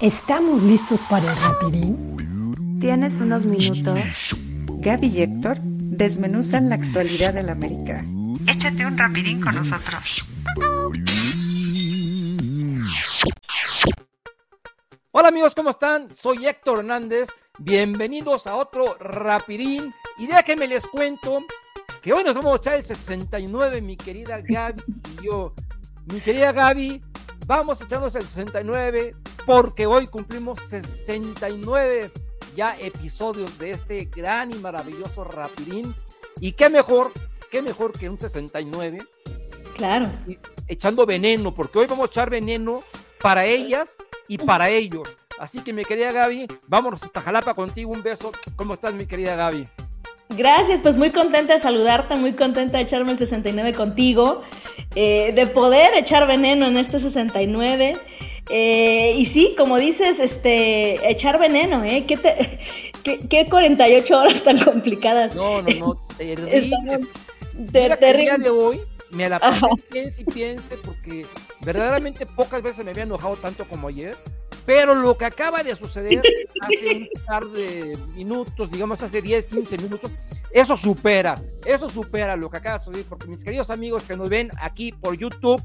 ¿Estamos listos para el rapidín? ¿Tienes unos minutos? Gaby y Héctor desmenuzan la actualidad del América. Échate un rapidín con nosotros. Hola amigos, ¿cómo están? Soy Héctor Hernández. Bienvenidos a otro rapidín. Y déjenme les cuento que hoy nos vamos a echar el 69, mi querida Gaby y yo. Mi querida Gaby, vamos a echarnos el 69 porque hoy cumplimos 69 ya episodios de este gran y maravilloso rapidín. Y qué mejor, qué mejor que un 69. Claro. echando veneno, porque hoy vamos a echar veneno para ellas y para ellos. Así que mi querida Gaby, vámonos hasta Jalapa contigo. Un beso. ¿Cómo estás, mi querida Gaby? Gracias, pues muy contenta de saludarte, muy contenta de echarme el 69 contigo, eh, de poder echar veneno en este 69. Eh, y sí, como dices, este, echar veneno, ¿eh? ¿Qué, te, qué, 48 horas tan complicadas? No, no, no, terrible. el día de hoy me la pasé piense y piense porque verdaderamente pocas veces me había enojado tanto como ayer. Pero lo que acaba de suceder hace un par de minutos, digamos hace 10, 15 minutos, eso supera, eso supera lo que acaba de suceder, porque mis queridos amigos que nos ven aquí por YouTube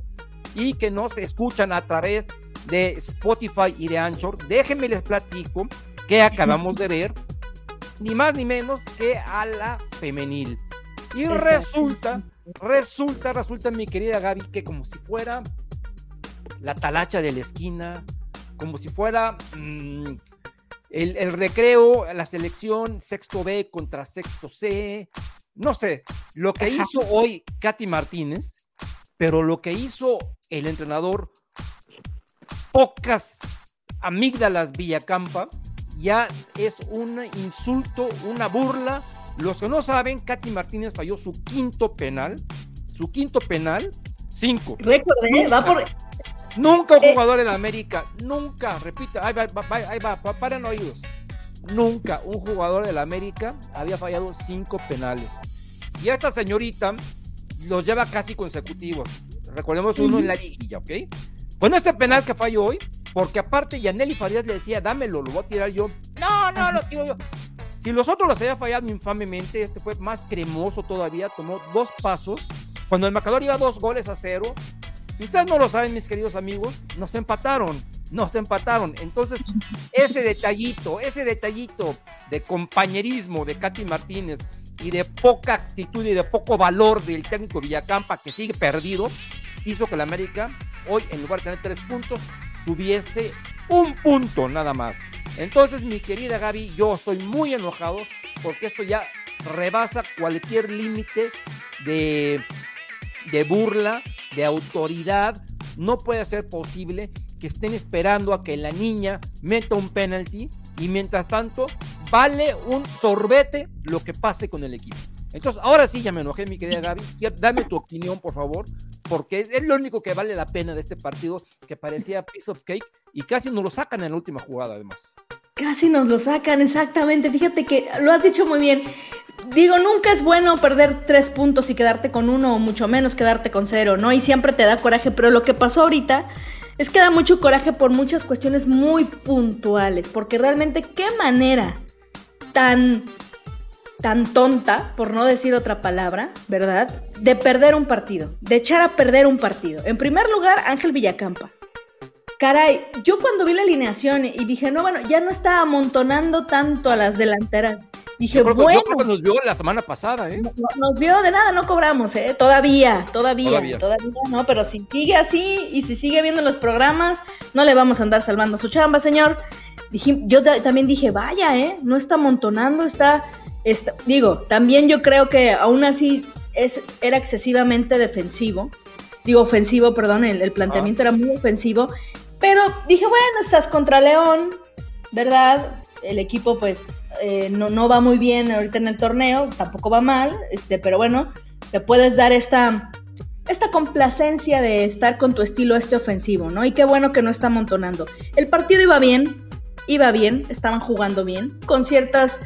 y que nos escuchan a través de Spotify y de Anchor, déjenme les platico que acabamos de ver, ni más ni menos que a la femenil. Y resulta, resulta, resulta, mi querida Gaby, que como si fuera la talacha de la esquina, como si fuera mm, el, el, recreo, la selección sexto B contra sexto C, no sé, lo que hizo hoy Katy Martínez, pero lo que hizo el entrenador pocas amígdalas Villacampa, ya es un insulto, una burla. Los que no saben, Katy Martínez falló su quinto penal, su quinto penal, cinco. Récord, ¿eh? Va por... Nunca un eh. jugador en América, nunca, repita, ahí va, ahí va, oídos. Nunca un jugador de la América había fallado cinco penales. Y esta señorita los lleva casi consecutivos. Recordemos uno en la liguilla, ¿ok? Bueno, este penal que falló hoy, porque aparte Yaneli Farías le decía, dámelo, lo voy a tirar yo. No, no, lo tiro yo. Si los otros los había fallado infamemente, este fue más cremoso todavía, tomó dos pasos. Cuando el marcador iba dos goles a cero, si ustedes no lo saben, mis queridos amigos, nos empataron, nos empataron. Entonces, ese detallito, ese detallito de compañerismo de Katy Martínez y de poca actitud y de poco valor del técnico Villacampa que sigue perdido, hizo que la América hoy, en lugar de tener tres puntos, tuviese un punto nada más. Entonces, mi querida Gaby, yo estoy muy enojado porque esto ya rebasa cualquier límite de, de burla, de autoridad. No puede ser posible que estén esperando a que la niña meta un penalti y mientras tanto vale un sorbete lo que pase con el equipo. Entonces, ahora sí ya me enojé, mi querida Gaby. Dame tu opinión, por favor, porque es, lo único que vale la pena de este partido que parecía piece of cake y casi nos lo sacan en la última jugada, además. Casi nos lo sacan, exactamente. Fíjate que lo has dicho muy bien. Digo, nunca es bueno perder tres puntos y quedarte con uno, o mucho menos quedarte con cero, ¿no? Y siempre te da coraje, pero lo que pasó ahorita es que da mucho coraje por muchas cuestiones muy puntuales, porque realmente qué manera tan tan tonta, por no decir otra palabra, ¿verdad? De perder un partido, de echar a perder un partido. En primer lugar, Ángel Villacampa. Caray, yo cuando vi la alineación y dije, no, bueno, ya no está amontonando tanto a las delanteras. Dije, bueno. Yo nos vio la semana pasada, ¿eh? Nos vio de nada, no cobramos, ¿eh? Todavía, todavía, todavía, no, pero si sigue así y si sigue viendo los programas, no le vamos a andar salvando su chamba, señor. Dije, yo también dije, vaya, ¿eh? No está amontonando, está digo, también yo creo que aún así es, era excesivamente defensivo. Digo, ofensivo, perdón, el, planteamiento era muy ofensivo. Pero dije, bueno, estás contra León, ¿verdad? El equipo, pues, eh, no, no, va muy bien ahorita en el torneo, tampoco va mal, este, pero bueno, te puedes dar esta, esta complacencia de estar con tu estilo este ofensivo, ¿no? Y qué bueno que no está amontonando. El partido iba bien, iba bien, estaban jugando bien, con ciertas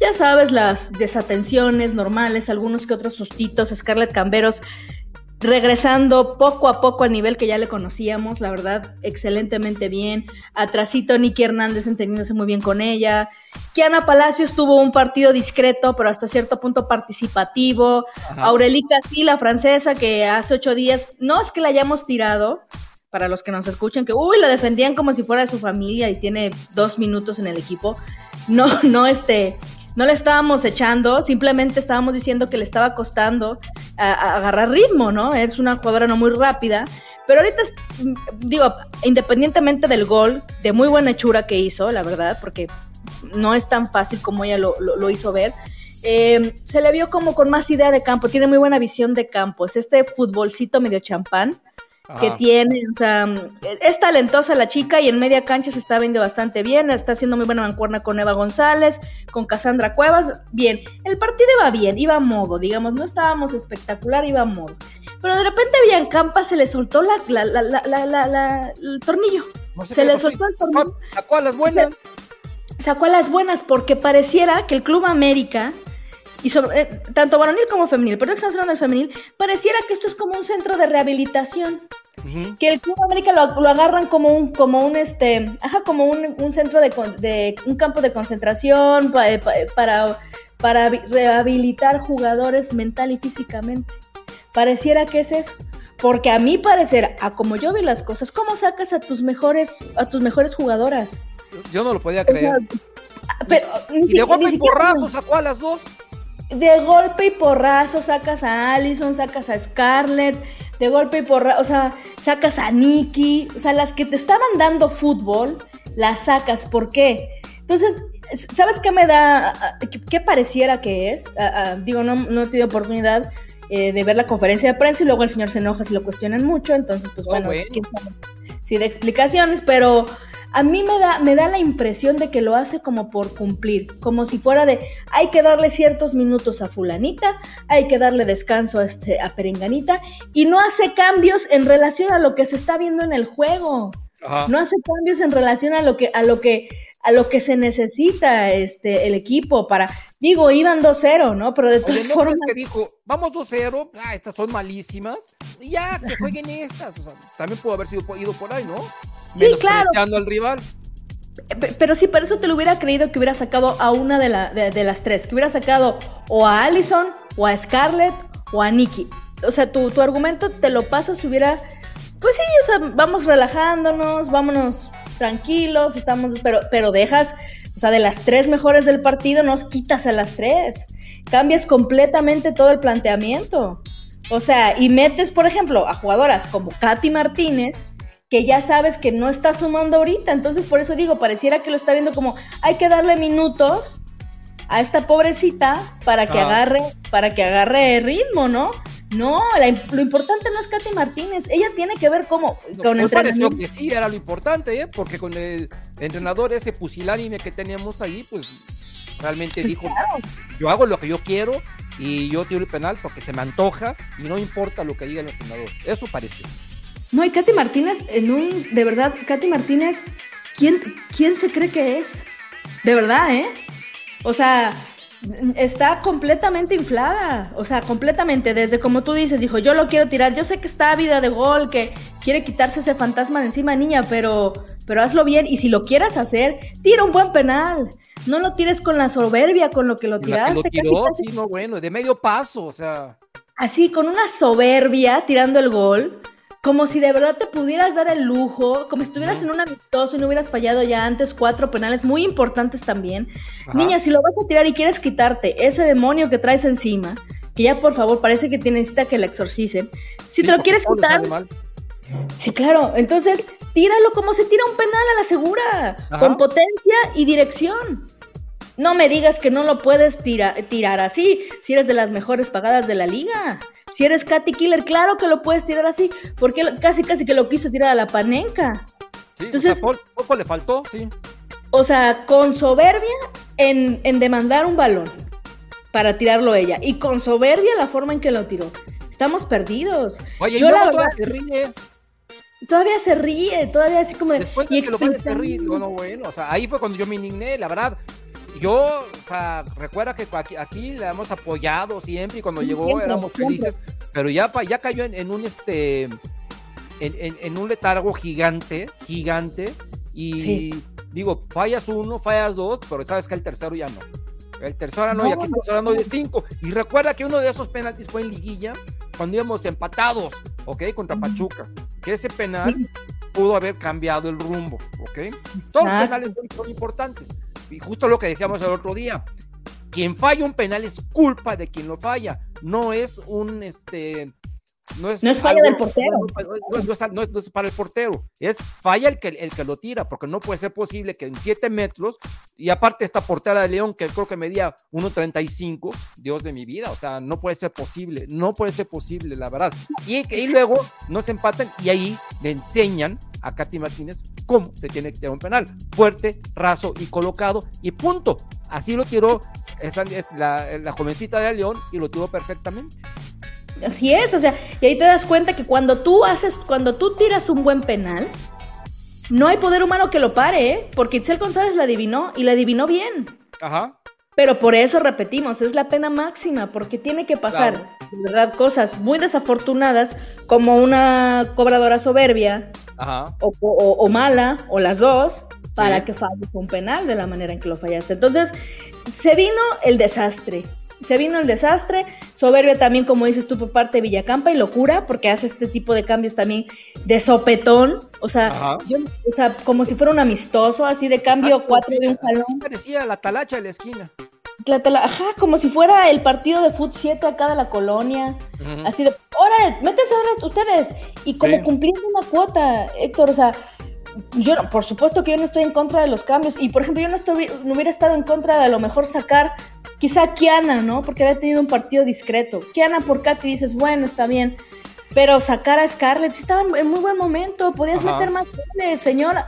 ya sabes, las desatenciones normales, algunos que otros sustitos, Scarlett Camberos regresando poco a poco al nivel que ya le conocíamos, la verdad, excelentemente bien. Atrasito Nicky Hernández entendiéndose muy bien con ella. Kiana Palacios tuvo un partido discreto, pero hasta cierto punto participativo. Aurelica sí, la francesa, que hace ocho días, no es que la hayamos tirado, para los que nos escuchan, que uy, la defendían como si fuera de su familia y tiene dos minutos en el equipo. No, no, este, no le estábamos echando, simplemente estábamos diciendo que le estaba costando agarrar ritmo, ¿no? Es una jugadora no muy rápida, pero ahorita, digo, independientemente del gol, de muy buena hechura que hizo, la verdad, porque no es tan fácil como ella lo, hizo ver. Eh, se le vio como con más idea de campo, tiene muy buena visión de campo, es este futbolcito medio champán, que tiene, o sea, es talentosa la chica y en media cancha se está viendo bastante bien, está haciendo muy buena mancuerna con Eva González, con Cassandra Cuevas, bien, el partido iba bien, iba a modo, digamos, no estábamos espectacular, iba a modo, pero de repente a Biancampa se le soltó la, el tornillo, se le soltó el tornillo. Sacó a las buenas. Sacó a las buenas porque pareciera que el Club América y sobre, eh, tanto varonil como femenil, pero estamos hablando del femenil, pareciera que esto es como un centro de rehabilitación. Que el Club América lo, agarran como un, como un este, ajá, como un, centro de, un campo de concentración eh, eh, para, para rehabilitar jugadores mental y físicamente. Pareciera que es eso. Porque a mi parecer, a como yo vi las cosas, ¿cómo sacas a tus mejores, a tus mejores jugadoras? Yo no lo podía creer. pero, y de golpe y porrazo sacó a las dos de golpe y porrazo sacas a Allison, sacas a Scarlett, de golpe y porrazo, o sea, sacas a Nikki, o sea, las que te estaban dando fútbol, las sacas, ¿por qué? Entonces, ¿sabes qué me da, qué, pareciera que es? digo, no, no he tenido oportunidad eh, de ver la conferencia de prensa y luego el señor se enoja si lo cuestionan mucho, entonces, pues oh, bueno, sí de explicaciones, pero a mí me da, me da la impresión de que lo hace como por cumplir, como si fuera de, hay que darle ciertos minutos a fulanita, hay que darle descanso a, este, a perenganita, y no hace cambios en relación a lo que se está viendo en el juego. No hace cambios en relación a lo que, a lo que, a lo que se necesita este, el equipo para, digo, iban 2-0, ¿no? Pero de todas formas... que dijo, vamos 2-0, ah, estas son malísimas, y ya, que jueguen estas, o sea, también pudo haber sido ido por ahí, ¿no? Sí, claro. al rival. Pero sí, por eso te lo hubiera creído que hubiera sacado a una de, la, de, las tres, que hubiera sacado o a Allison, o a Scarlett, o a Nikki. O sea, tu, tu argumento te lo paso si hubiera, pues sí, o sea, vamos relajándonos, vámonos tranquilos, estamos, pero, pero dejas, o sea, de las tres mejores del partido, nos quitas a las tres. Cambias completamente todo el planteamiento. O sea, y metes, por ejemplo, a jugadoras como Katy Martínez, que ya sabes que no está sumando ahorita. Entonces, por eso digo, pareciera que lo está viendo como hay que darle minutos a esta pobrecita para que ah. agarre, para que agarre ritmo, ¿no? No, lo importante no es Katy Martínez, ella tiene que ver cómo con entrenamiento. que sí era lo importante, ¿eh? porque con el entrenador ese pusilánime que teníamos ahí, pues realmente pues dijo, yo hago lo que yo quiero y yo tiro el penal porque se me antoja y no importa lo que diga el entrenador. Eso parece. No, y Katy Martínez, en un, de verdad, Katy Martínez, ¿quién, ¿quién se cree que es? De verdad, ¿eh? O sea, está completamente inflada, o sea, completamente, desde como tú dices, dijo, yo lo quiero tirar, yo sé que está vida de gol, que quiere quitarse ese fantasma de encima, niña, pero, pero hazlo bien, y si lo quieras hacer, tira un buen penal, no lo tires con la soberbia con lo que lo tiraste. Sí, no, bueno, de medio paso, o sea. Así, con una soberbia, tirando el gol, como si de verdad te pudieras dar el lujo, como si estuvieras en un amistoso y no hubieras fallado ya antes cuatro penales muy importantes también. Niña, si lo vas a tirar y quieres quitarte ese demonio que traes encima, que ya por favor parece que necesita que la exorcicen, si te lo quieres quitar... Sí, claro. Entonces, tíralo como se tira un penal a la segura, con potencia y dirección. No me digas que no lo puedes tirar así, si eres de las mejores pagadas de la liga. Si eres Katy Killer, claro que lo puedes tirar así, porque casi casi que lo quiso tirar a la panenca. Sí, Entonces, poco le faltó, sí. O sea, con soberbia en, demandar un balón para tirarlo ella. Y con soberbia la forma en que lo tiró. Estamos perdidos. Oye, Yo, la verdad, se ríe. Todavía se ríe, todavía así como de. Después de que lo se ríe, no, bueno, o sea, ahí fue cuando yo me indigné, la verdad yo, o sea, recuerda que aquí, aquí le hemos apoyado siempre y cuando llegó éramos felices. pero ya, ya cayó en, un este en, un letargo gigante, gigante, y digo, fallas uno, fallas dos, pero sabes que el tercero ya no. El tercero no, y aquí estamos hablando de cinco. Y recuerda que uno de esos penaltis fue en liguilla, cuando íbamos empatados, ¿ok? Contra Pachuca. Que ese penal pudo haber cambiado el rumbo, ¿ok? Todos los penales son importantes. Y justo lo que decíamos el otro día, quien falla un penal es culpa de quien lo falla, no es un este no es, falla del portero. No, es, para el portero, es falla el que, el que lo tira, porque no puede ser posible que en 7 metros, y aparte esta portera de León, que creo que medía 1.35, Dios de mi vida, o sea, no puede ser posible, no puede ser posible, la verdad. Y, y luego no se empatan y ahí le enseñan a Katy Martínez cómo se tiene que tirar un penal, fuerte, raso y colocado, y punto. Así lo tiró la, la jovencita de León y lo tiró perfectamente. Así es, o sea, y ahí te das cuenta que cuando tú haces, cuando tú tiras un buen penal, no hay poder humano que lo pare, ¿eh? Porque Itzel González la adivinó y la adivinó bien. Ajá. Pero por eso repetimos, es la pena máxima, porque tiene que pasar, verdad, cosas muy desafortunadas, como una cobradora soberbia, O, mala, o las dos, para que falles un penal de la manera en que lo fallaste. Entonces, se vino el desastre se vino el desastre, soberbia también, como dices tú, por parte de Villacampa y locura, porque hace este tipo de cambios también de sopetón, o sea, yo, o sea como si fuera un amistoso, así de cambio cuatro de un jalón. parecía la talacha de la esquina. ajá, como si fuera el partido de Foot 7 acá de la colonia, así de, órale, métese ustedes, y como cumpliendo una cuota, Héctor, o sea, yo por supuesto que yo no estoy en contra de los cambios y por ejemplo yo no, estoy, no hubiera estado en contra de a lo mejor sacar quizá Kiana, ¿no? Porque había tenido un partido discreto. Kiana por Katy dices, bueno, está bien. Pero sacar a Scarlett, sí estaba en muy buen momento, podías meter más goles, señora.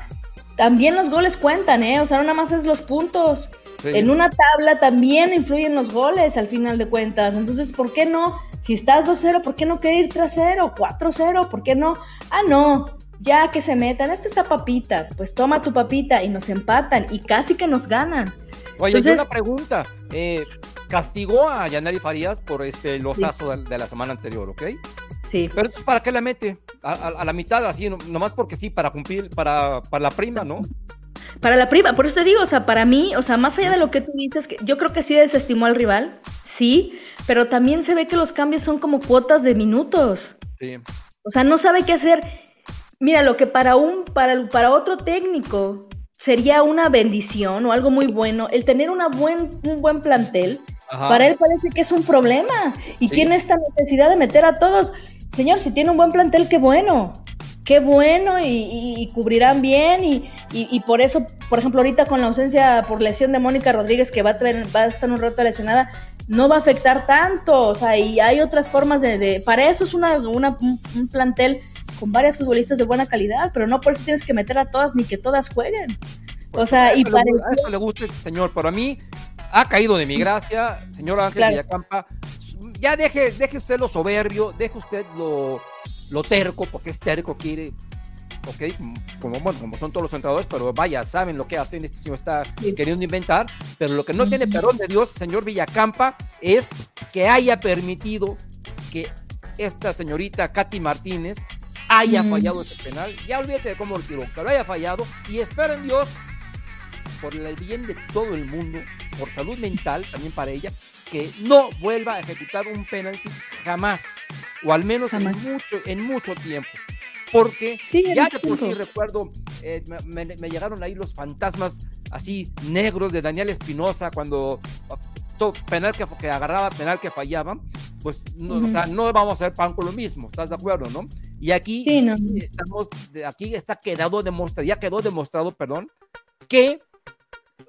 También los goles cuentan, ¿eh? O sea, no nada más es los puntos. En una tabla también influyen los goles al final de cuentas. Entonces, ¿por qué no? Si estás 2-0, ¿por qué no querer ir 3-0? 4-0, ¿por qué no? Ah, no, ya que se metan, esta está papita, pues toma tu papita y nos empatan y casi que nos ganan. Oye, hay una pregunta. Eh, castigó a Yanari Farías por este losazo de, la semana anterior, ¿ok? Sí. Pero ¿para qué la mete? A, la mitad, así, nomás porque sí, para cumplir, para, para la prima, ¿no? Para la prima, por eso te digo, o sea, para mí, o sea, más allá de lo que tú dices, que yo creo que sí desestimó al rival, sí, pero también se ve que los cambios son como cuotas de minutos. Sí. O sea, no sabe qué hacer. Mira, lo que para un, para, para otro técnico sería una bendición o algo muy bueno el tener una buen, un buen plantel. Para él parece que es un problema y tiene esta necesidad de meter a todos. Señor, si tiene un buen plantel, qué bueno, qué bueno y, cubrirán bien y, por eso, por ejemplo, ahorita con la ausencia por lesión de Mónica Rodríguez que va a, va a estar un rato lesionada, no va a afectar tanto, o sea, y hay otras formas de, para eso es una, un plantel con varias futbolistas de buena calidad, pero no por eso tienes que meter a todas ni que todas jueguen. o pues, sea, y para eso le gusta este señor, pero a mí ha caído de mi gracia, señor Ángel Villacampa. Ya deje, deje usted lo soberbio, deje usted lo, lo terco, porque es terco, quiere ok, como, bueno, como son todos los entrenadores, pero vaya, saben lo que hacen, este señor está queriendo inventar, pero lo que no tiene perdón de Dios, señor Villacampa, es que haya permitido que esta señorita Katy Martínez haya fallado ese penal. Ya olvídate de cómo lo tiró, que lo haya fallado y esperen Dios, por el bien de todo el mundo, por salud mental también para ella, que no vuelva a ejecutar un penalti jamás, o al menos en mucho, en mucho tiempo. Porque ya de por sí recuerdo, eh, me, llegaron ahí los fantasmas así negros de Daniel Espinosa cuando todo, penal que, que agarraba, penal que fallaba, pues no, o sea, no vamos a hacer pan con lo mismo, ¿estás de acuerdo, no? Y aquí estamos, aquí está quedado demostrado, ya quedó demostrado, perdón, que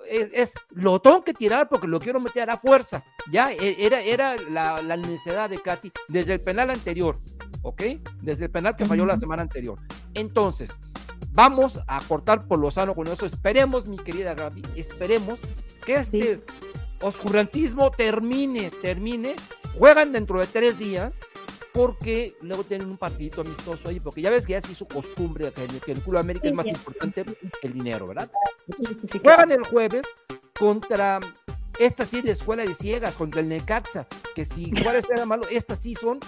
es, lo tengo que tirar porque lo quiero meter a fuerza. Ya e, era, era la, la necesidad de Katy desde el penal anterior, ¿ok? Desde el penal que falló la semana anterior. Entonces, vamos a cortar por lo sano con eso. Esperemos, mi querida Gaby, esperemos que este oscurantismo termine, termine. Juegan dentro de tres días porque luego tienen un partidito amistoso ahí, porque ya ves que ya se hizo costumbre que, el Club América es más importante que el dinero, ¿verdad? Juegan el jueves contra esta sí de escuela de ciegas, contra el Necaxa, que si Juárez era malo, estas sí son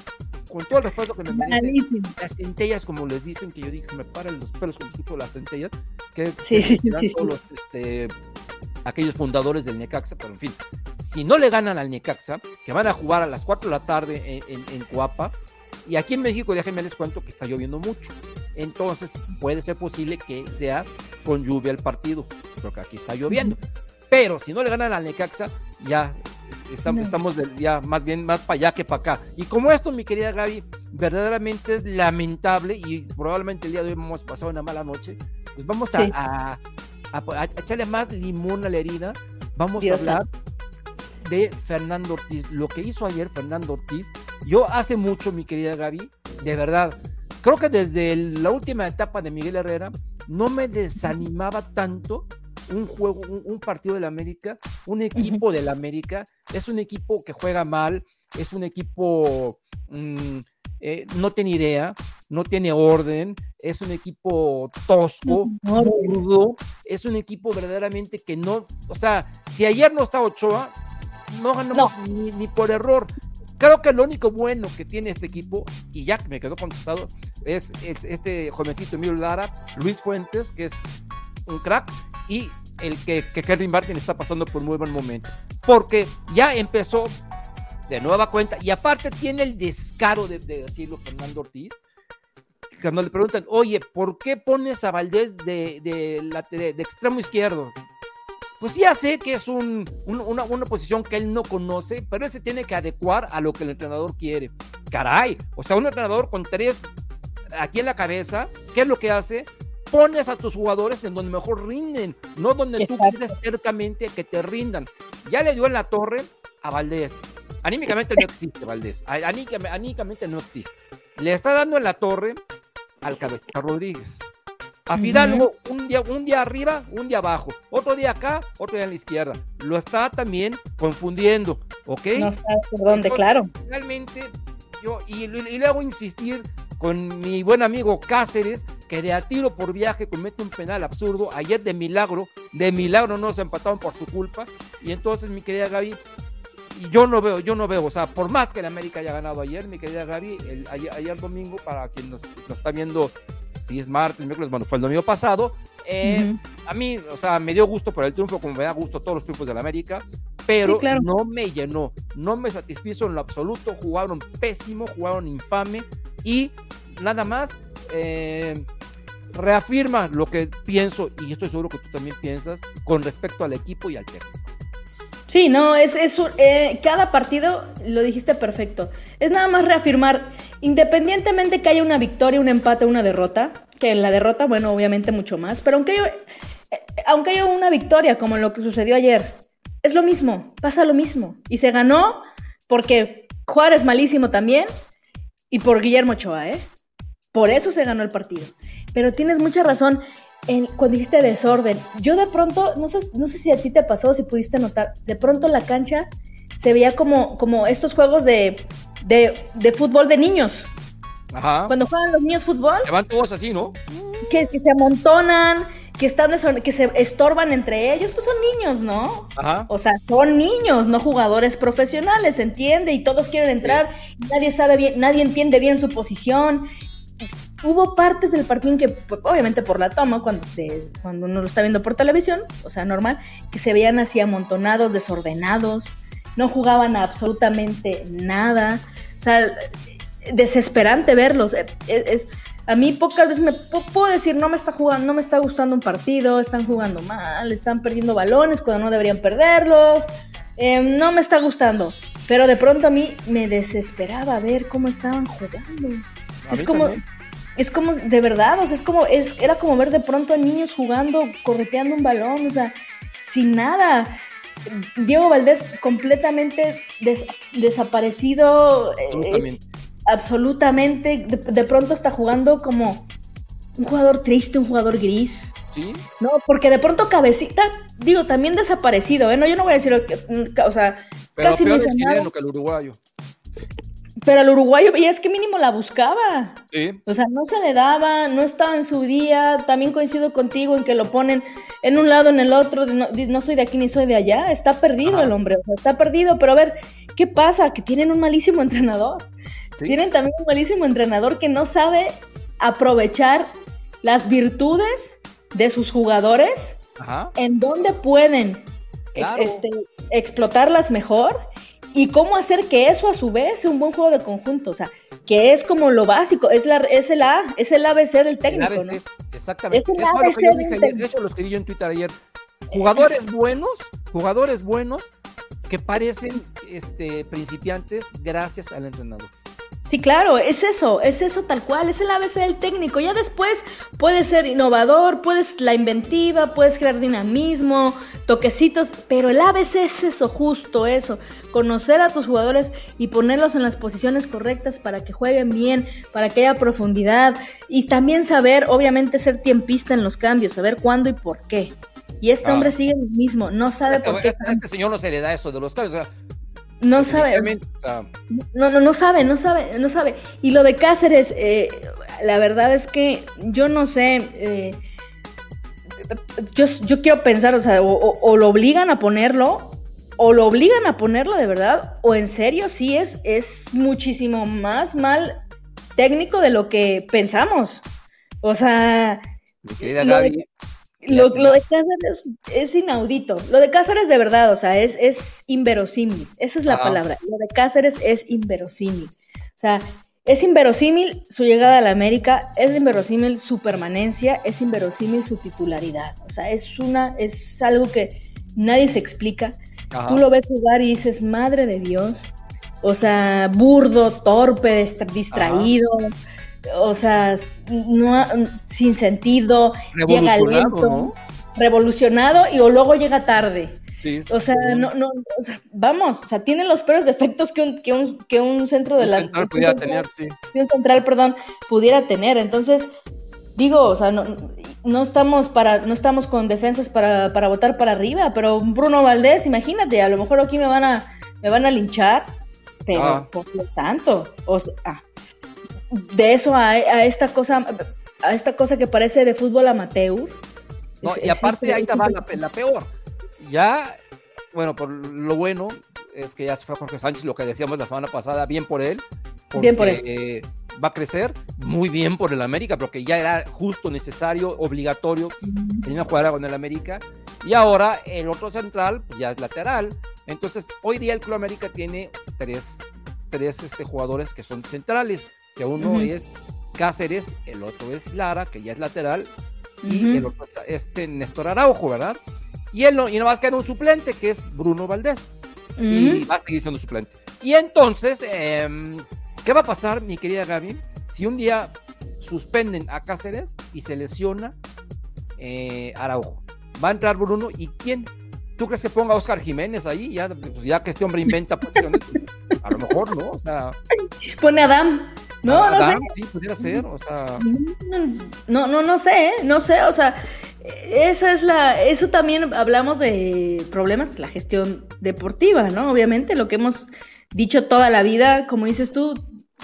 con todo el respeto que me merecen, las centellas, como les dicen, que yo dije, se me paran los pelos cuando escucho las centellas, que, sí, sí, sí, todos los, este, aquellos fundadores del Necaxa, pero en fin, si no le ganan al Necaxa, que van a jugar a las 4 de la tarde en, en, Coapa, y aquí en México, déjenme les cuento que está lloviendo mucho. Entonces, puede ser posible que sea con lluvia el partido, porque aquí está lloviendo. Pero si no le ganan al Necaxa, ya estamos, estamos ya más bien más para allá que para acá. Y como esto, mi querida Gaby, verdaderamente es lamentable y probablemente el día de hoy hemos pasado una mala noche, pues vamos a, a, echarle más limón a la herida. Vamos a hablar de Fernando Ortiz. Lo que hizo ayer Fernando Ortiz, yo hace mucho, mi querida Gaby, de verdad, creo que desde la última etapa de Miguel Herrera, no me desanimaba tanto un juego, un, partido del América, un equipo del América, es un equipo que juega mal, es un equipo mm, eh, no tiene idea, no tiene orden, es un equipo tosco, es un equipo verdaderamente que no, o sea, si ayer no está Ochoa, no ganamos Ni, por error. Creo que lo único bueno que tiene este equipo, y ya que me quedó contestado, es, este jovencito Emilio Lara, Luis Fuentes, que es un crack, y el que, que Kevin Martin está pasando por muy buen momento. Porque ya empezó de nueva cuenta, y aparte tiene el descaro de, decirlo Fernando Ortiz, cuando le preguntan, oye, ¿por qué pones a Valdés de, de, extremo izquierdo? Pues ya sé que es una, una, posición que él no conoce, pero él se tiene que adecuar a lo que el entrenador quiere. Caray, o sea, un entrenador con tres aquí en la cabeza, ¿qué es lo que hace? Pones a tus jugadores en donde mejor rinden, no donde tú quieres cercamente que te rindan. Ya le dio en la torre a Valdés. Anímicamente no existe, Valdés. Anímicamente no existe. Le está dando en la torre al Cabecita Rodríguez. A Fidalgo, un día, un día arriba, un día abajo. Otro día acá, otro día en la izquierda. Lo está también confundiendo, ¿ok? No sé por dónde, claro. Realmente, yo, y, y, le hago insistir con mi buen amigo Cáceres, que de a tiro por viaje comete un penal absurdo. Ayer de milagro, de milagro no se empataron por su culpa. Y entonces, mi querida Gaby, y yo no veo, yo no veo, o sea, por más que el América haya ganado ayer, mi querida Gaby, el, ayer, domingo, para quien nos, está viendo, si es martes, miércoles, bueno, fue el domingo pasado, eh, a mí, o sea, me dio gusto por el triunfo, como me da gusto todos los triunfos del América, pero no me llenó, no me satisfizo en lo absoluto, jugaron pésimo, jugaron infame y nada más eh, reafirma lo que pienso y estoy seguro que tú también piensas con respecto al equipo y al técnico. Sí, no, es, es eh, cada partido, lo dijiste perfecto, es nada más reafirmar, independientemente que haya una victoria, un empate, una derrota, que en la derrota, bueno, obviamente mucho más, pero aunque haya, eh, aunque haya una victoria como lo que sucedió ayer, es lo mismo, pasa lo mismo, y se ganó porque Juárez malísimo también, y por Guillermo Ochoa, ¿eh? Por eso se ganó el partido. Pero tienes mucha razón, cuando dijiste desorden, yo de pronto, no sé, no sé si a ti te pasó, si pudiste notar, de pronto la cancha se veía como, como estos juegos de, de, fútbol de niños. Ajá. Cuando juegan los niños fútbol. Que van todos así, ¿no? Que, se amontonan, que están que se estorban entre ellos, pues son niños, ¿no? Ajá. O sea, son niños, no jugadores profesionales, entiende, y todos quieren entrar, nadie sabe bien, nadie entiende bien su posición, hubo partes del partido que, pues, obviamente por la toma, cuando, cuando uno lo está viendo por televisión, o sea, normal, que se veían así amontonados, desordenados, no jugaban absolutamente nada, o sea, desesperante verlos. E, e, es, a mí pocas veces me puedo decir, no me está jugando, no me está gustando un partido, están jugando mal, están perdiendo balones cuando no deberían perderlos, em, no me está gustando. Pero de pronto a mí me desesperaba ver cómo estaban jugando. es como, es como, de verdad, o sea, es como, es, era como ver de pronto a niños jugando, correteando un balón, o sea, sin nada. Diego Valdés completamente desaparecido. Eh, absolutamente. De, pronto está jugando como un jugador triste, un jugador gris. ¿Sí? No, porque de pronto cabecita, digo, también desaparecido, ¿eh? No, yo no voy a decir, o sea, casi no hizo nada. que el uruguayo. Pero al uruguayo veías que mínimo la buscaba. O sea, no se le daba, no estaba en su día. También coincido contigo en que lo ponen en un lado, en el otro. No, soy de aquí ni soy de allá. Está perdido el hombre, o sea, está perdido. Pero a ver, ¿qué pasa? Que tienen un malísimo entrenador. tienen también un malísimo entrenador que no sabe aprovechar las virtudes de sus jugadores, en donde pueden este, explotarlas mejor y cómo hacer que eso a su vez sea un buen juego de conjunto, o sea, que es como lo básico, es, la, es el A, es el ABC del técnico, ¿no? Exactamente. Es el ABC del Eso lo escribí yo en Twitter ayer. Jugadores buenos, jugadores buenos que parecen este, principiantes gracias al entrenador. Sí, claro, es eso, es eso tal cual, es el ABC del técnico. Ya después puedes ser innovador, puedes la inventiva, puedes crear dinamismo, toquecitos, pero el ABC es eso, justo eso, conocer a tus jugadores y ponerlos en las posiciones correctas para que jueguen bien, para que haya profundidad y también saber, obviamente, ser tiempista en los cambios, saber cuándo y por qué. Y este ah. hombre sigue el mismo, no sabe este, por qué. Este, este señor no se le da eso de los cambios. No sabe. No, no, no sabe, no sabe, no sabe. Y lo de Cáceres, eh, la verdad es que yo no sé. Eh, yo, yo, quiero pensar, o sea, o, lo obligan a ponerlo, o lo obligan a ponerlo de verdad, o en serio sí es, es muchísimo más mal técnico de lo que pensamos. O sea, lo, de Cáceres es inaudito. Lo de Cáceres de verdad, o sea, es, es inverosímil. Esa es la palabra. Lo de Cáceres es inverosímil. O sea, es inverosímil su llegada a la América, es inverosímil su permanencia, es inverosímil su titularidad. O sea, es una, es algo que nadie se explica. Tú lo ves jugar y dices, madre de Dios. O sea, burdo, torpe, distraído o sea, no, sin sentido, llega lento, revolucionado y o luego llega tarde. O sea, no, no, o sea, vamos, o sea, tiene los peores defectos que un, que un, que un centro de la central pudiera tener, sí. Que un central, perdón, pudiera tener. Entonces, digo, o sea, no, no estamos para, no estamos con defensas para, para votar para arriba, pero Bruno Valdés, imagínate, a lo mejor aquí me van a, me van a linchar, pero ah. por lo santo, o sea, ah, de eso a, esta cosa a esta cosa que parece de fútbol amateur. No, y aparte ahí va la, peor. Ya, bueno, por lo bueno es que ya se fue Jorge Sánchez, lo que decíamos la semana pasada, bien por él. bien por él. va a crecer muy bien por el América, porque ya era justo, necesario, obligatorio que a jugar con el América. Y ahora el otro central pues ya es lateral. Entonces, hoy día el Club América tiene tres, tres este, jugadores que son centrales que uno es Cáceres, el otro es Lara, que ya es lateral, y el otro es este Néstor Araujo, ¿verdad? Y él no, y nomás queda un suplente, que es Bruno Valdés. Y va a seguir siendo suplente. Y entonces, em, ¿qué va a pasar, mi querida Gaby, si un día suspenden a Cáceres y se lesiona eh, Araujo? Va a entrar Bruno y ¿quién? ¿Tú crees que ponga a Oscar Jiménez ahí? Ya, pues ya que este hombre inventa posiciones, a lo mejor, ¿no? O sea. Pone a Adam. No, no sé. Sí, pudiera ser, o sea. No, no, no sé, ¿eh? no sé, o sea, esa es la, eso también hablamos de problemas, la gestión deportiva, ¿no? Obviamente, lo que hemos dicho toda la vida, como dices tú,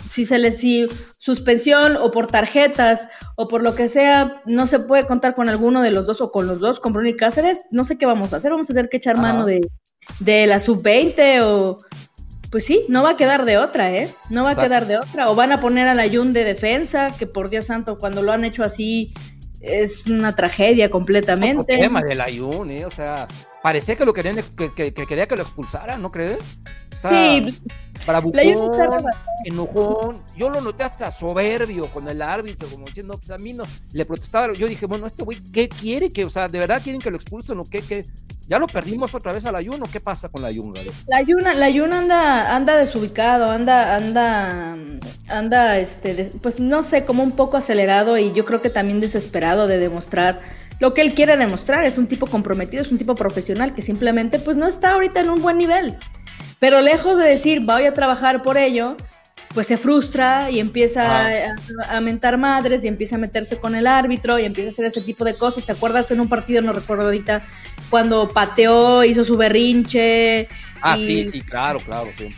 si se les si suspensión o por tarjetas o por lo que sea, no se puede contar con alguno de los dos o con los dos, con Bruno y Cáceres, no sé qué vamos a hacer, vamos a tener que echar mano de, de la sub-20 o, pues sí, no va a quedar de otra, ¿eh? No va a quedar de otra. O van a poner al Ayun de defensa, que por Dios santo, cuando lo han hecho así, es una tragedia completamente. El tema del Ayun, ¿eh? O sea, parecía que lo querían, que, quería que lo expulsara, ¿no crees? sí, para enojón. Yo lo noté hasta soberbio con el árbitro, como diciendo, pues a mí no, le protestaba. Yo dije, bueno, este güey, ¿qué quiere? que O sea, ¿de verdad quieren que lo expulsen o qué? qué? ¿Ya lo perdimos otra vez al ayuno? ¿Qué pasa con la ayuno? La ayuna, la ayuno anda, anda desubicado, anda, anda, anda, este, pues no sé, como un poco acelerado y yo creo que también desesperado de demostrar lo que él quiere demostrar. Es un tipo comprometido, es un tipo profesional que simplemente, pues no está ahorita en un buen nivel. Pero lejos de decir, voy a trabajar por ello, pues se frustra y empieza a, mentar madres y empieza a meterse con el árbitro y empieza a hacer ese tipo de cosas. ¿Te acuerdas en un partido, no recuerdo ahorita, cuando pateó, hizo su berrinche? Ah, sí, sí, claro, claro, sí.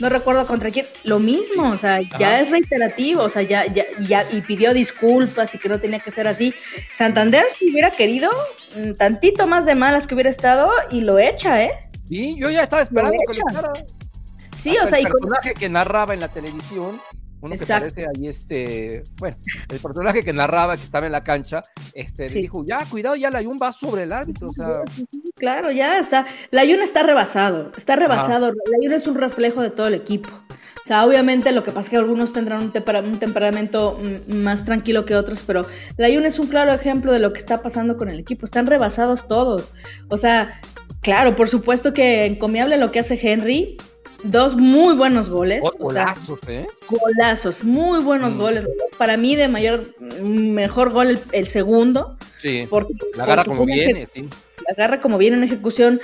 No recuerdo contra quién. Lo mismo, o sea, ya es reiterativo, o sea, ya, ya, ya, y pidió disculpas y que no tenía que ser así. Santander, si hubiera querido, mm, tantito más de malas que hubiera estado, y lo echa, ¿eh? Sí, yo ya estaba esperando que lo echara. Sí, o sea, el personaje que narraba en la televisión Uno que parece ahí este, bueno, el personaje que narraba que estaba en la cancha, este, dijo, ya, cuidado, ya la Layun va sobre el árbitro, o sea. Claro, ya está. La Layun está rebasado, está rebasado. La Layun es un reflejo de todo el equipo. O sea, obviamente lo que pasa es que algunos tendrán un, temperamento más tranquilo que otros, pero la Layun es un claro ejemplo de lo que está pasando con el equipo. Están rebasados todos. O sea, claro, por supuesto que encomiable lo que hace Henry, dos muy buenos goles. golazos, ¿eh? Golazos, muy buenos mm. goles. Para mí, de mayor, mejor gol el, segundo. Sí. Porque, la agarra como viene, sí. La agarra como viene en ejecución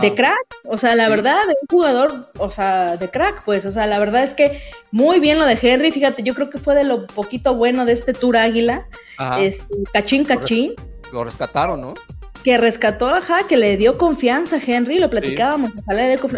de crack. O sea, la verdad, de un jugador, o sea, de crack, pues. O sea, la verdad es que muy bien lo de Henry. Fíjate, yo creo que fue de lo poquito bueno de este Tour Águila. Este, cachín, cachín. Lo rescataron, ¿no? Que rescató, ajá, que le dio confianza a Henry, lo platicábamos,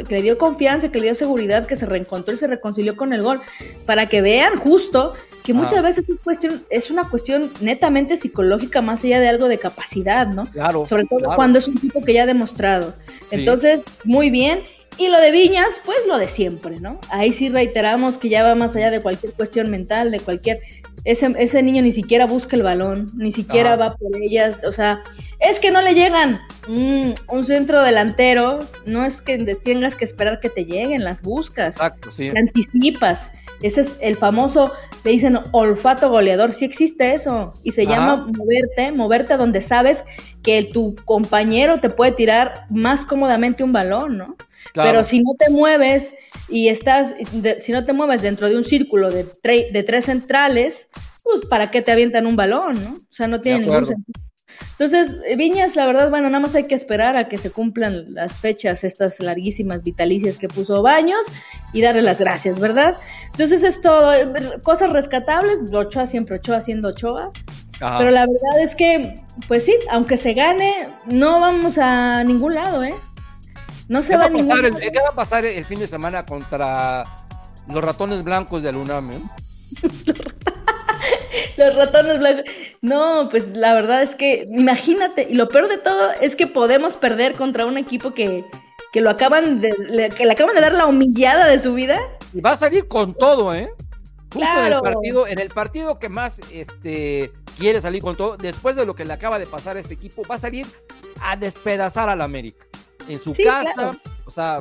que le dio confianza, que le dio seguridad, que se reencontró y se reconcilió con el gol, para que vean justo que muchas veces es cuestión, es una cuestión netamente psicológica más allá de algo de capacidad, ¿no? Claro. Sobre todo cuando es un tipo que ya ha demostrado. Entonces, muy bien. Y lo de Viñas, pues lo de siempre, ¿no? Ahí sí reiteramos que ya va más allá de cualquier cuestión mental, de cualquier... Ese, ese niño ni siquiera busca el balón, ni siquiera va por ellas, o sea, es que no le llegan. Mm, un centro delantero no es que tengas que esperar que te lleguen, las buscas. Exacto, sí. Te anticipas. Ese es el famoso, le dicen olfato goleador. Sí existe eso. Y se llama moverte, moverte a donde sabes que tu compañero te puede tirar más cómodamente un balón, ¿no? Pero si no te mueves y estás, si no te mueves dentro de un círculo de, de tres centrales, pues ¿para qué te avientan un balón, no? O sea, no tiene ningún sentido. Entonces, Viñas, la verdad, bueno, nada más hay que esperar a que se cumplan las fechas, estas larguísimas vitalicias que puso Baños y darle las gracias, ¿verdad? Entonces es todo, cosas rescatables, Ochoa siempre Ochoa haciendo Ochoa, pero la verdad es que, pues sí, aunque se gane, no vamos a ningún lado, ¿eh? No se va, a ningún lado. ¿Qué va a pasar el fin de semana contra los ratones blancos de UNAM? Eh? Los ratones blancos. No, pues la verdad es que, imagínate, y lo peor de todo es que podemos perder contra un equipo que, que lo acaban de, le, que le acaban de dar la humillada de su vida. Y va a salir con todo, ¿eh? Justo en el partido, en el partido que más este quiere salir con todo, después de lo que le acaba de pasar a este equipo, va a salir a despedazar al América. En su casa, o sea,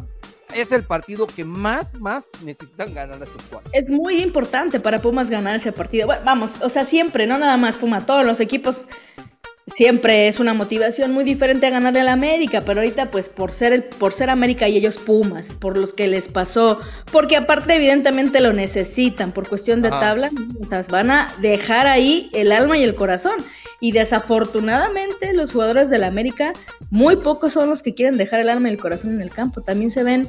es el partido que más, más necesitan ganar estos cuatro. Es muy importante para Pumas ganar ese partido. Bueno, vamos, o sea, siempre, no nada más Puma, todos los equipos siempre es una motivación muy diferente a ganarle al América, pero ahorita pues por ser el, por ser América y ellos Pumas, por los que les pasó, porque aparte evidentemente lo necesitan por cuestión de tabla, o sea, van a dejar ahí el alma y el corazón. Y desafortunadamente los jugadores del América, muy pocos son los que quieren dejar el alma y el corazón en el campo. También se ven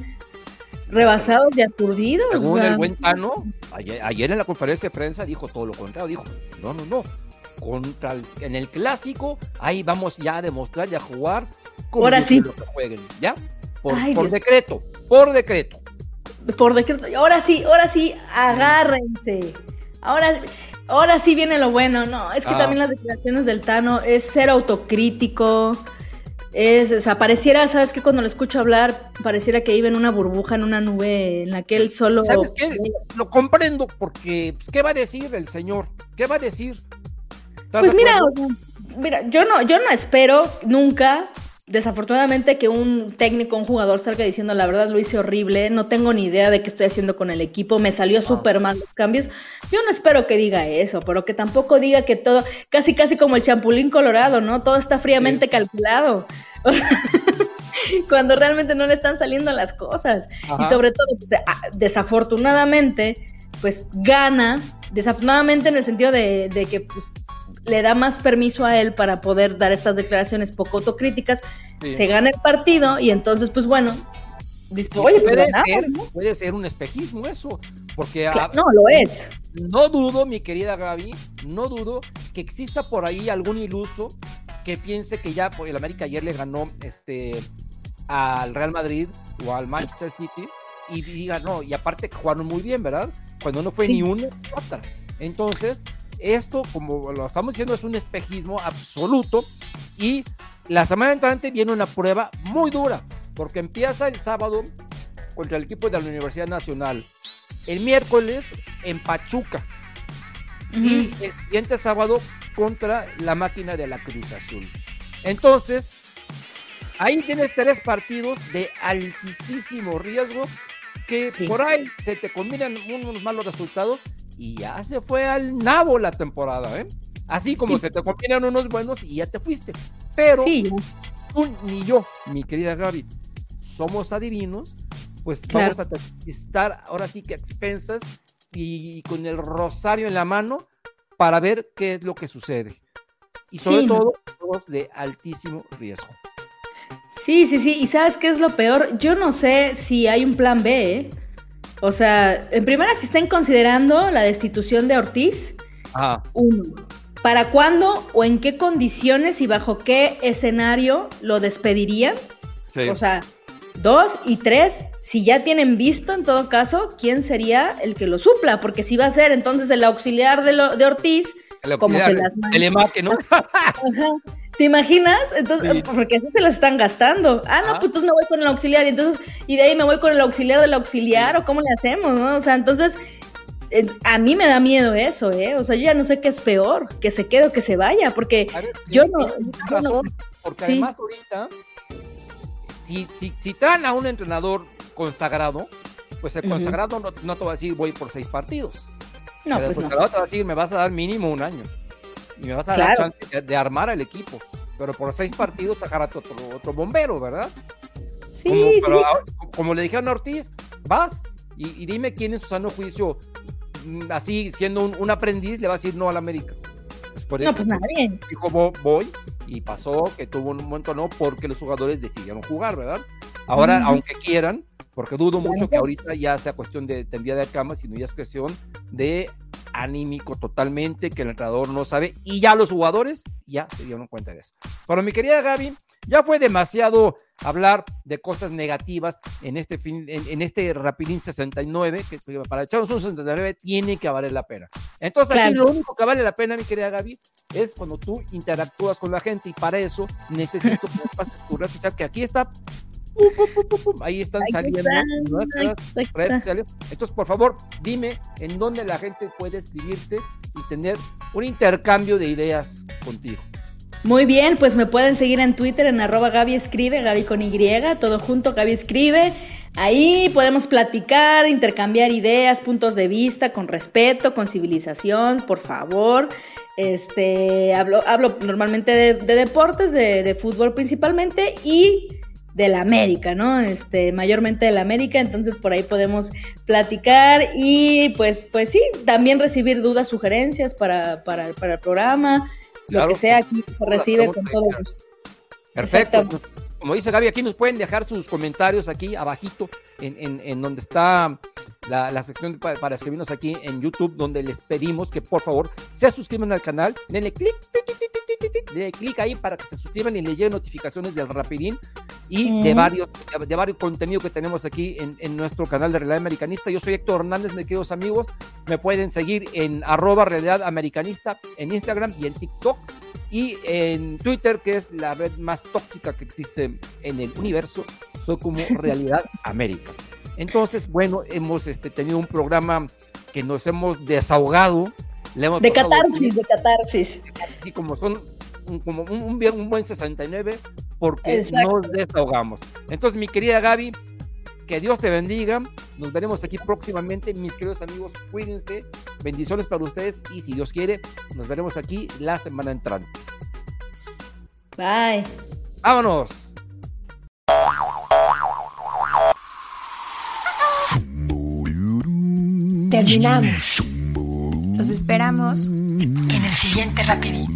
rebasados y aturdidos. Según el buen Tano, ayer, en la conferencia de prensa dijo todo lo contrario, dijo, no, no, no, contra en el clásico, ahí vamos ya a demostrar y a jugar como Ahora sí. que jueguen, ¿ya? Por, decreto, por decreto. Por decreto. Ahora sí, ahora sí, agárrense. Ahora, ahora sí viene lo bueno, no, es que ah. también las declaraciones del Tano es ser autocrítico, es, o sea, pareciera, ¿sabes qué? Cuando lo escucho hablar, pareciera que vive en una burbuja, en una nube en la que él solo... ¿Sabes qué? Lo comprendo porque, pues, ¿qué va a decir el señor? ¿Qué va a decir? Pues mira, o sea, mira, yo no, yo no espero nunca desafortunadamente que un técnico, un jugador salga diciendo la verdad lo hice horrible, no tengo ni idea de qué estoy haciendo con el equipo, me salió súper mal los cambios. Yo no espero que diga eso, pero que tampoco diga que todo, casi casi como el champulín colorado, ¿no? Todo está fríamente calculado. Cuando realmente no le están saliendo las cosas. Y sobre todo, pues, ah, desafortunadamente, pues gana, desafortunadamente en el sentido de, de que pues, le da más permiso a él para poder dar estas declaraciones poco autocríticas, se gana el partido y entonces, pues bueno, Oye, pues puede, ser, puede ser un espejismo eso, porque no lo es. No dudo, mi querida Gaby, no dudo que exista por ahí algún iluso que piense que ya el América ayer le ganó este al Real Madrid o al Manchester City y diga no, y aparte jugaron muy bien, ¿verdad? Cuando no fue ni una otra. Entonces, esto, como lo estamos diciendo, es un espejismo absoluto y la semana entrante viene una prueba muy dura, porque empieza el sábado contra el equipo de la Universidad Nacional. el miércoles en Pachuca. Y el siguiente sábado contra la máquina de la Cruz Azul. Entonces, ahí tienes tres partidos de altísimo riesgo que por ahí se te combinan unos malos resultados y ya se fue al nabo la temporada, ¿eh? Así como se te combinan unos buenos y ya te fuiste. Pero tú ni yo, mi querida Gaby, somos adivinos, pues vamos a estar ahora sí que a expensas y con el rosario en la mano para ver qué es lo que sucede. Y sobre todo, de altísimo riesgo. Sí, sí, sí. ¿Y sabes qué es lo peor? Yo no sé si hay un plan B, ¿eh? O sea, en primera, si están considerando la destitución de Ortiz. Ajá. Uno. ¿Para cuándo o en qué condiciones y bajo qué escenario lo despedirían? Sí. O sea, dos y tres, si ya tienen visto en todo caso quién sería el que lo supla, porque si va a ser entonces el auxiliar de, lo, de Ortiz, el como se las el ¿no? ¿Te imaginas? Entonces, porque así se las están gastando. Ah, no, pues entonces me voy con el auxiliar y entonces, y de ahí me voy con el auxiliar del auxiliar, o cómo le hacemos, ¿no? O sea, entonces, a mí me da miedo eso, ¿eh? O sea, yo ya no sé qué es peor, que se quede o que se vaya, porque yo no. porque además ahorita si, si, traen a un entrenador consagrado, pues el consagrado no, te va a decir voy por seis partidos. No, pues el consagrado te va a decir me vas a dar mínimo un año. Y me vas a dar chance de, armar al equipo. Pero por seis partidos sacar a otro, otro bombero, ¿verdad? Sí, como, pero, como le dijeron a Ortiz, vas y, dime quién en su sano juicio, mm, así siendo un, aprendiz, le va a decir no al América. Pues no, pues nadie. Dijo, voy, y pasó que tuvo un momento no porque los jugadores decidieron jugar, ¿verdad? Ahora, aunque quieran, porque dudo mucho que ahorita ya sea cuestión de tendría de cama, sino ya es cuestión de anímico totalmente, que el entrenador no sabe, y ya los jugadores ya se dieron cuenta de eso. Pero mi querida Gaby, ya fue demasiado hablar de cosas negativas en este fin, en, este Rapidín 69, que para echarnos un 69 tiene que valer la pena. Entonces aquí lo único que vale la pena, mi querida Gaby, es cuando tú interactúas con la gente y para eso necesito que pases tu red que aquí está ahí están saliendo Entonces, por favor, dime en dónde la gente puede escribirte y tener un intercambio de ideas contigo. Muy bien, pues me pueden seguir en Twitter en arroba Gaby Escribe, Gaby con Y, todo junto, Gaby Escribe. Ahí podemos platicar, intercambiar ideas, puntos de vista, con respeto, con civilización, por favor. Este, hablo, hablo normalmente de, deportes, de, de, fútbol principalmente, y de la América, ¿no? Este, mayormente de la América, entonces por ahí podemos platicar y pues, pues sí, también recibir dudas, sugerencias para, para, para el programa, lo que sea aquí se recibe con todo gusto. Perfecto. Como dice Gaby, aquí nos pueden dejar sus comentarios aquí abajito en, en, en donde está la, la sección para, para, escribirnos aquí en YouTube, donde les pedimos que por favor se suscriban al canal, denle clic, de clic ahí para que se suscriban y les lleguen notificaciones del Rapidín y de varios de, varios contenidos que tenemos aquí en, en, nuestro canal de Realidad Americanista. Yo soy Héctor Hernández, mis queridos amigos. Me pueden seguir en arroba Realidad Americanista en Instagram y en TikTok y en Twitter, que es la red más tóxica que existe en el universo. Soy como Realidad América. Entonces, bueno, hemos este, tenido un programa que nos hemos desahogado de catarsis, de catarsis. Así como son un, como un, un, buen 69, porque nos desahogamos. Entonces, mi querida Gaby, que Dios te bendiga. Nos veremos aquí próximamente, mis queridos amigos. Cuídense. Bendiciones para ustedes. Y si Dios quiere, nos veremos aquí la semana entrante. Bye. Vámonos. Terminamos. Los esperamos en el siguiente Rapidín.